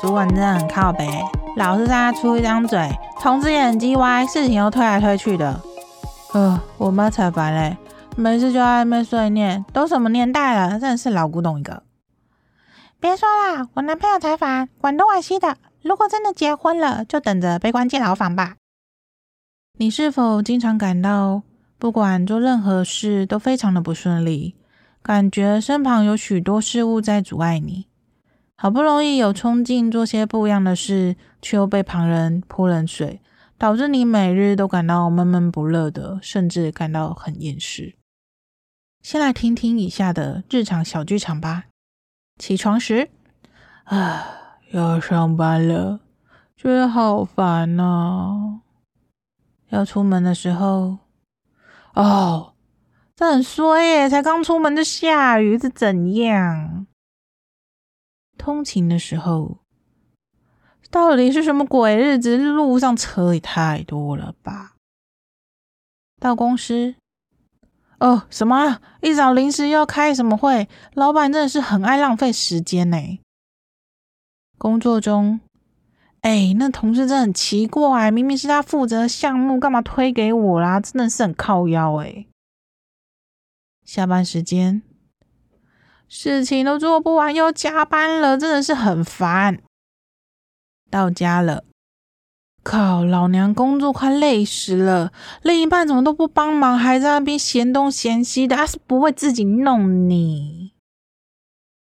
主管真的很靠北，老是让他出一张嘴，同事也很鸡歪，事情又推来推去的。呃，我妈才烦嘞，没事就在那边碎念，都什么年代了，真的是老古董一个。别说啦，我男朋友才烦，管东管西的。如果真的结婚了，就等着被关进牢房吧。你是否经常感到，不管做任何事都非常的不顺利，感觉身旁有许多事物在阻碍你？好不容易有冲劲做些不一样的事，却又被旁人泼冷水，导致你每日都感到闷闷不乐的，甚至感到很厌世。先来听听以下的日常小剧场吧。起床时，啊，要上班了，觉得好烦呐、啊。要出门的时候，哦，这很衰耶，才刚出门就下雨，是怎样？通勤的时候，到底是什么鬼日子？路上车也太多了吧？到公司，哦，什么？一早临时要开什么会？老板真的是很爱浪费时间呢。工作中，哎，那同事真的很奇怪，明明是他负责项目，干嘛推给我啦？真的是很靠腰哎。下班时间。事情都做不完，又加班了，真的是很烦。到家了，靠，老娘工作快累死了，另一半怎么都不帮忙，还在那边嫌东嫌西的，他是不会自己弄你。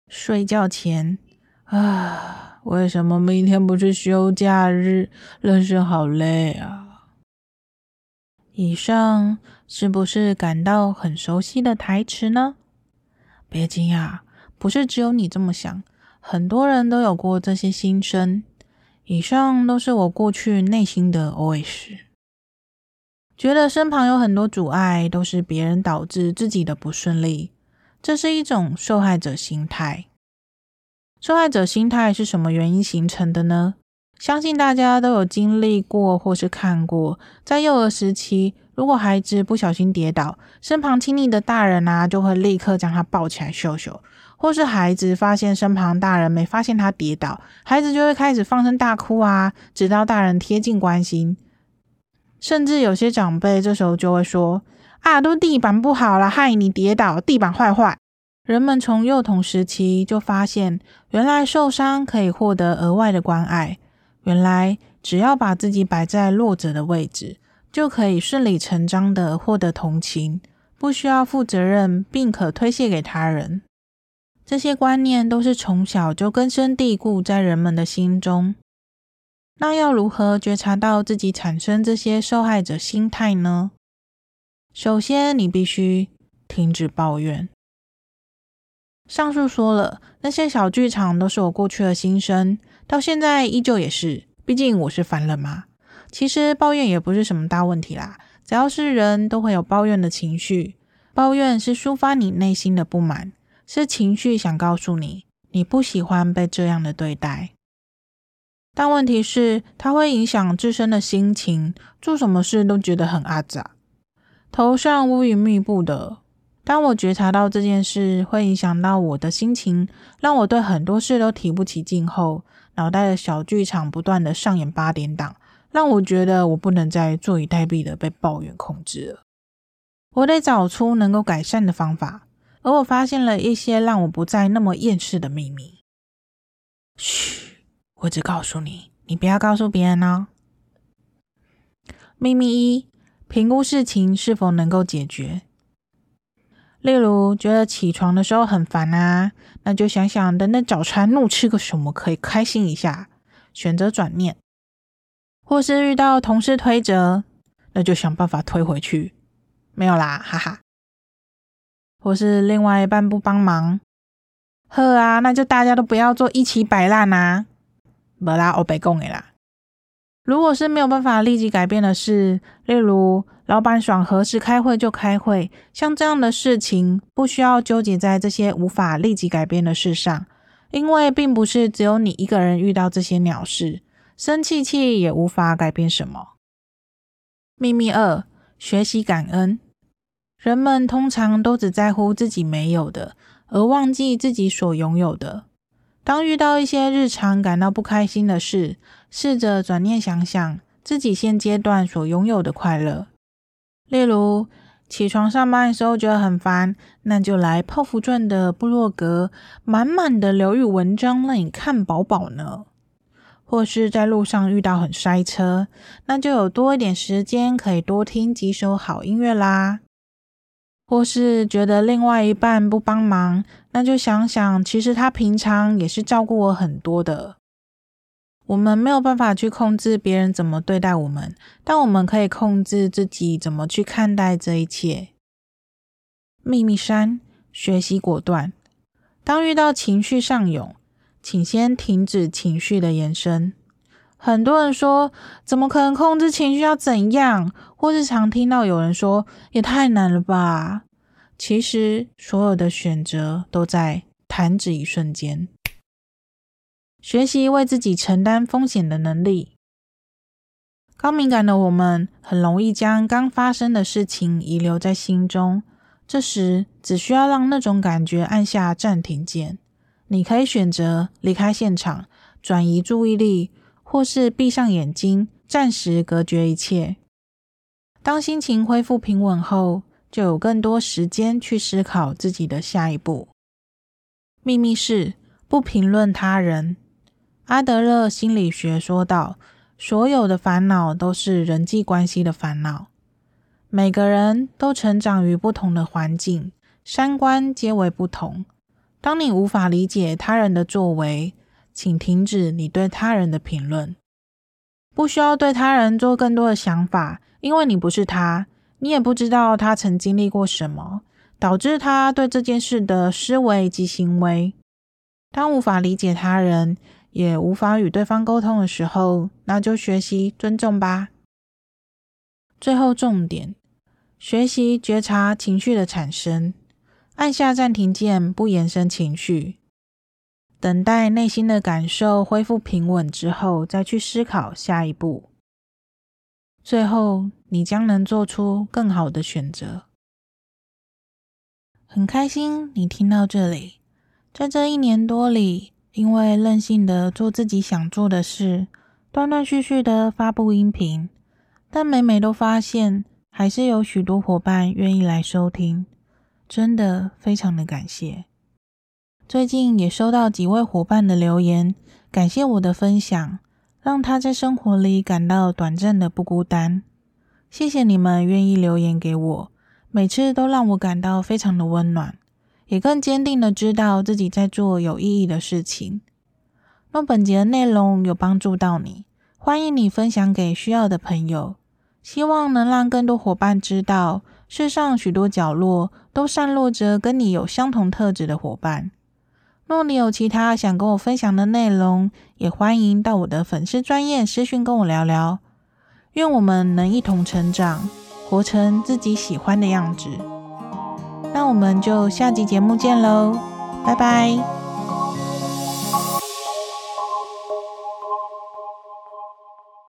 睡觉前啊，为什么明天不是休假日？人生好累啊。以上是不是感到很熟悉的台词呢？别惊讶，不是只有你这么想，很多人都有过这些心声。以上都是我过去内心的 OS，觉得身旁有很多阻碍，都是别人导致自己的不顺利，这是一种受害者心态。受害者心态是什么原因形成的呢？相信大家都有经历过或是看过，在幼儿时期。如果孩子不小心跌倒，身旁亲密的大人啊，就会立刻将他抱起来秀秀；或是孩子发现身旁大人没发现他跌倒，孩子就会开始放声大哭啊，直到大人贴近关心。甚至有些长辈这时候就会说：“啊，都地板不好了，害你跌倒，地板坏坏。”人们从幼童时期就发现，原来受伤可以获得额外的关爱，原来只要把自己摆在弱者的位置。就可以顺理成章的获得同情，不需要负责任，并可推卸给他人。这些观念都是从小就根深蒂固在人们的心中。那要如何觉察到自己产生这些受害者心态呢？首先，你必须停止抱怨。上述说了，那些小剧场都是我过去的心声，到现在依旧也是。毕竟我是凡人嘛。其实抱怨也不是什么大问题啦，只要是人都会有抱怨的情绪。抱怨是抒发你内心的不满，是情绪想告诉你你不喜欢被这样的对待。但问题是，它会影响自身的心情，做什么事都觉得很阿杂，头上乌云密布的。当我觉察到这件事会影响到我的心情，让我对很多事都提不起劲后，脑袋的小剧场不断的上演八点档。让我觉得我不能再坐以待毙的被抱怨控制了，我得找出能够改善的方法。而我发现了一些让我不再那么厌世的秘密。嘘，我只告诉你，你不要告诉别人哦。秘密一：评估事情是否能够解决。例如，觉得起床的时候很烦啊，那就想想等等早餐怒吃个什么可以开心一下，选择转念。或是遇到同事推责，那就想办法推回去，没有啦，哈哈。或是另外一半不帮忙，呵啊，那就大家都不要做一起摆烂啊，没啦，我白讲的啦。如果是没有办法立即改变的事，例如老板爽何时开会就开会，像这样的事情，不需要纠结在这些无法立即改变的事上，因为并不是只有你一个人遇到这些鸟事。生气气也无法改变什么。秘密二：学习感恩。人们通常都只在乎自己没有的，而忘记自己所拥有的。当遇到一些日常感到不开心的事，试着转念想想自己现阶段所拥有的快乐。例如，起床上班的时候觉得很烦，那就来泡芙传的部落格，满满的疗愈文章让你看饱饱呢。或是在路上遇到很塞车，那就有多一点时间可以多听几首好音乐啦。或是觉得另外一半不帮忙，那就想想其实他平常也是照顾我很多的。我们没有办法去控制别人怎么对待我们，但我们可以控制自己怎么去看待这一切。秘密三：学习果断。当遇到情绪上涌，请先停止情绪的延伸。很多人说，怎么可能控制情绪？要怎样？或是常听到有人说，也太难了吧？其实，所有的选择都在弹指一瞬间。学习为自己承担风险的能力。高敏感的我们很容易将刚发生的事情遗留在心中，这时只需要让那种感觉按下暂停键。你可以选择离开现场，转移注意力，或是闭上眼睛，暂时隔绝一切。当心情恢复平稳后，就有更多时间去思考自己的下一步。秘密是不评论他人。阿德勒心理学说道：“所有的烦恼都是人际关系的烦恼。每个人都成长于不同的环境，三观皆为不同。当你无法理解他人的作为，请停止你对他人的评论。不需要对他人做更多的想法，因为你不是他，你也不知道他曾经历过什么，导致他对这件事的思维及行为。当无法理解他人，也无法与对方沟通的时候，那就学习尊重吧。最后重点，学习觉察情绪的产生，按下暂停键，不延伸情绪，等待内心的感受恢复平稳之后，再去思考下一步。最后，你将能做出更好的选择。很开心你听到这里，在这一年多里。因为任性的做自己想做的事，断断续续的发布音频，但每每都发现还是有许多伙伴愿意来收听，真的非常的感谢。最近也收到几位伙伴的留言，感谢我的分享，让他在生活里感到短暂的不孤单。谢谢你们愿意留言给我，每次都让我感到非常的温暖。也更坚定的知道自己在做有意义的事情。若本节的内容有帮助到你，欢迎你分享给需要的朋友。希望能让更多伙伴知道，世上许多角落都散落着跟你有相同特质的伙伴。若你有其他想跟我分享的内容，也欢迎到我的粉丝专业私讯跟我聊聊。愿我们能一同成长，活成自己喜欢的样子。那我们就下集节目见喽，拜拜。